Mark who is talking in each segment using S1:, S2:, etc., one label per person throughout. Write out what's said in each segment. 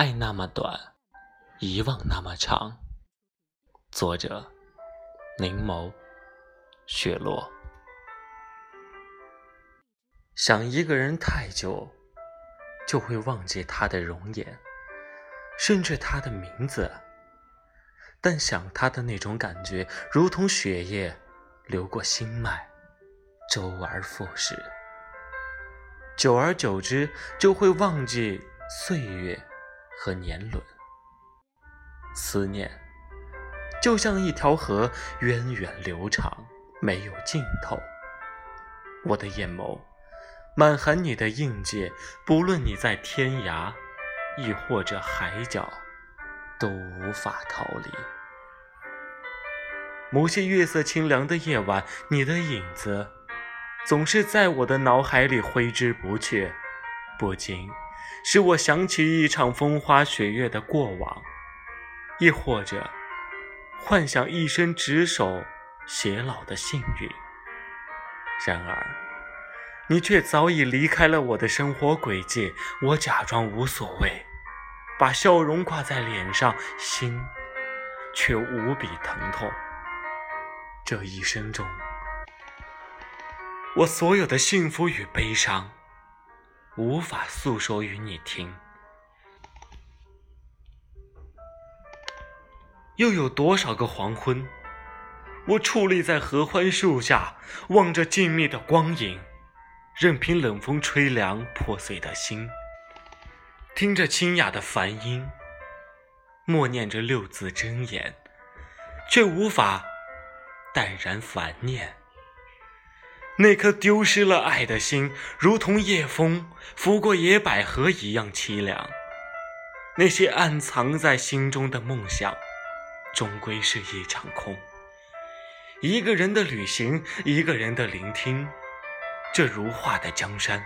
S1: 爱那么短，遗忘那么长。作者：凝眸雪落。想一个人太久，就会忘记他的容颜，甚至他的名字。但想他的那种感觉，如同血液流过心脉，周而复始。久而久之，就会忘记岁月。和年轮，思念就像一条河，源远流长，没有尽头。我的眼眸满含你的印记，不论你在天涯，亦或者海角，都无法逃离。某些月色清凉的夜晚，你的影子总是在我的脑海里挥之不去，不禁。使我想起一场风花雪月的过往，亦或者幻想一生执手偕老的幸运。然而，你却早已离开了我的生活轨迹。我假装无所谓，把笑容挂在脸上，心却无比疼痛。这一生中，我所有的幸福与悲伤。无法诉说与你听，又有多少个黄昏，我矗立在合欢树下，望着静谧的光影，任凭冷风吹凉破碎的心，听着清雅的梵音，默念着六字真言，却无法淡然凡念。那颗丢失了爱的心，如同夜风拂过野百合一样凄凉。那些暗藏在心中的梦想，终归是一场空。一个人的旅行，一个人的聆听，这如画的江山，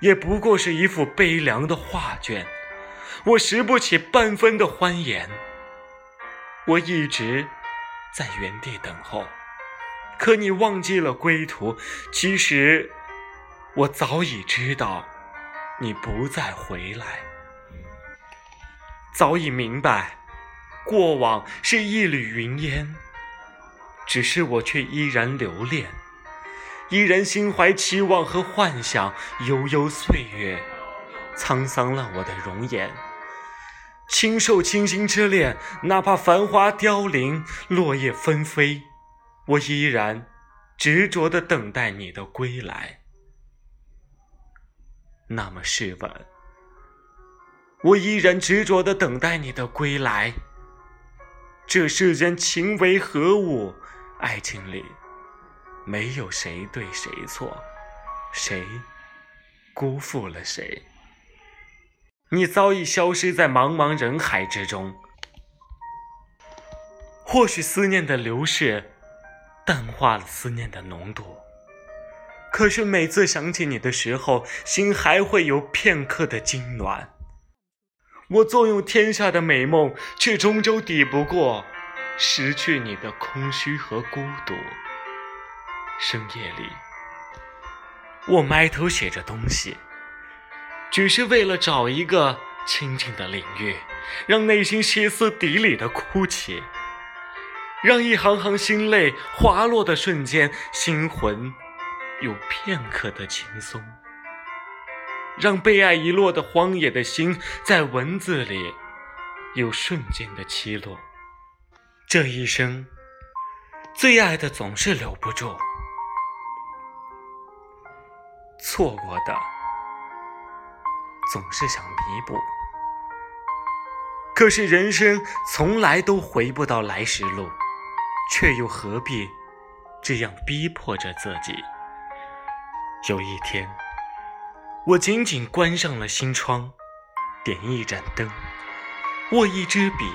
S1: 也不过是一幅悲凉的画卷。我拾不起半分的欢颜，我一直在原地等候。可你忘记了归途，其实我早已知道，你不再回来。早已明白，过往是一缕云烟，只是我却依然留恋，依然心怀期望和幻想。悠悠岁月，沧桑了我的容颜。轻受倾心之恋，哪怕繁花凋零，落叶纷飞。我依然执着的等待你的归来。那么试问，我依然执着的等待你的归来。这世间情为何物？爱情里没有谁对谁错，谁辜负了谁？你早已消失在茫茫人海之中。或许思念的流逝。淡化了思念的浓度，可是每次想起你的时候，心还会有片刻的痉挛。我纵有天下的美梦，却终究抵不过失去你的空虚和孤独。深夜里，我埋头写着东西，只是为了找一个清静的领域，让内心歇斯底里的哭泣。让一行行心泪滑落的瞬间，心魂有片刻的轻松；让被爱遗落的荒野的心，在文字里有瞬间的起落。这一生，最爱的总是留不住，错过的总是想弥补。可是人生从来都回不到来时路。却又何必这样逼迫着自己？有一天，我紧紧关上了心窗，点一盏灯，握一支笔，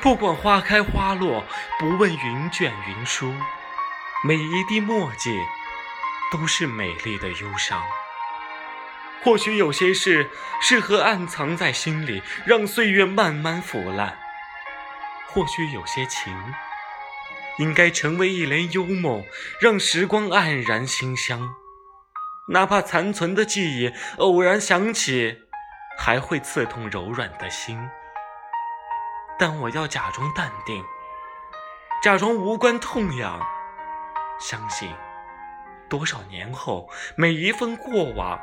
S1: 不管花开花落，不问云卷云舒，每一滴墨迹都是美丽的忧伤。或许有些事适合暗藏在心里，让岁月慢慢腐烂；或许有些情。应该成为一帘幽梦，让时光黯然心香。哪怕残存的记忆偶然想起，还会刺痛柔软的心。但我要假装淡定，假装无关痛痒，相信多少年后，每一份过往，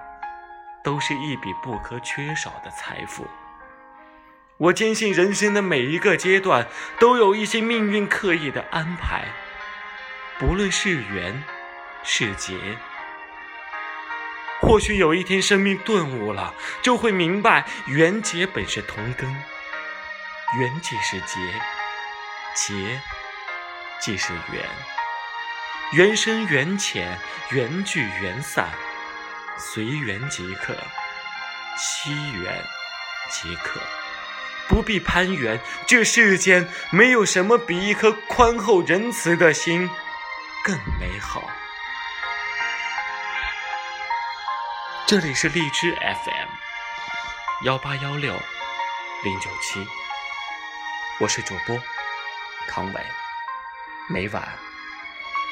S1: 都是一笔不可缺少的财富。我坚信，人生的每一个阶段都有一些命运刻意的安排，不论是缘是劫。或许有一天，生命顿悟了，就会明白，缘劫本是同根，缘即是劫，劫即是缘，缘深缘浅，缘聚缘散，随缘即可，惜缘即可。不必攀援，这世间没有什么比一颗宽厚仁慈的心更美好。这里是荔枝 FM 幺八幺六零九七，我是主播康伟，每晚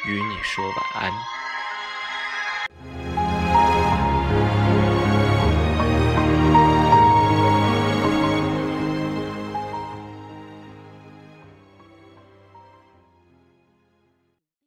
S1: 与你说晚安。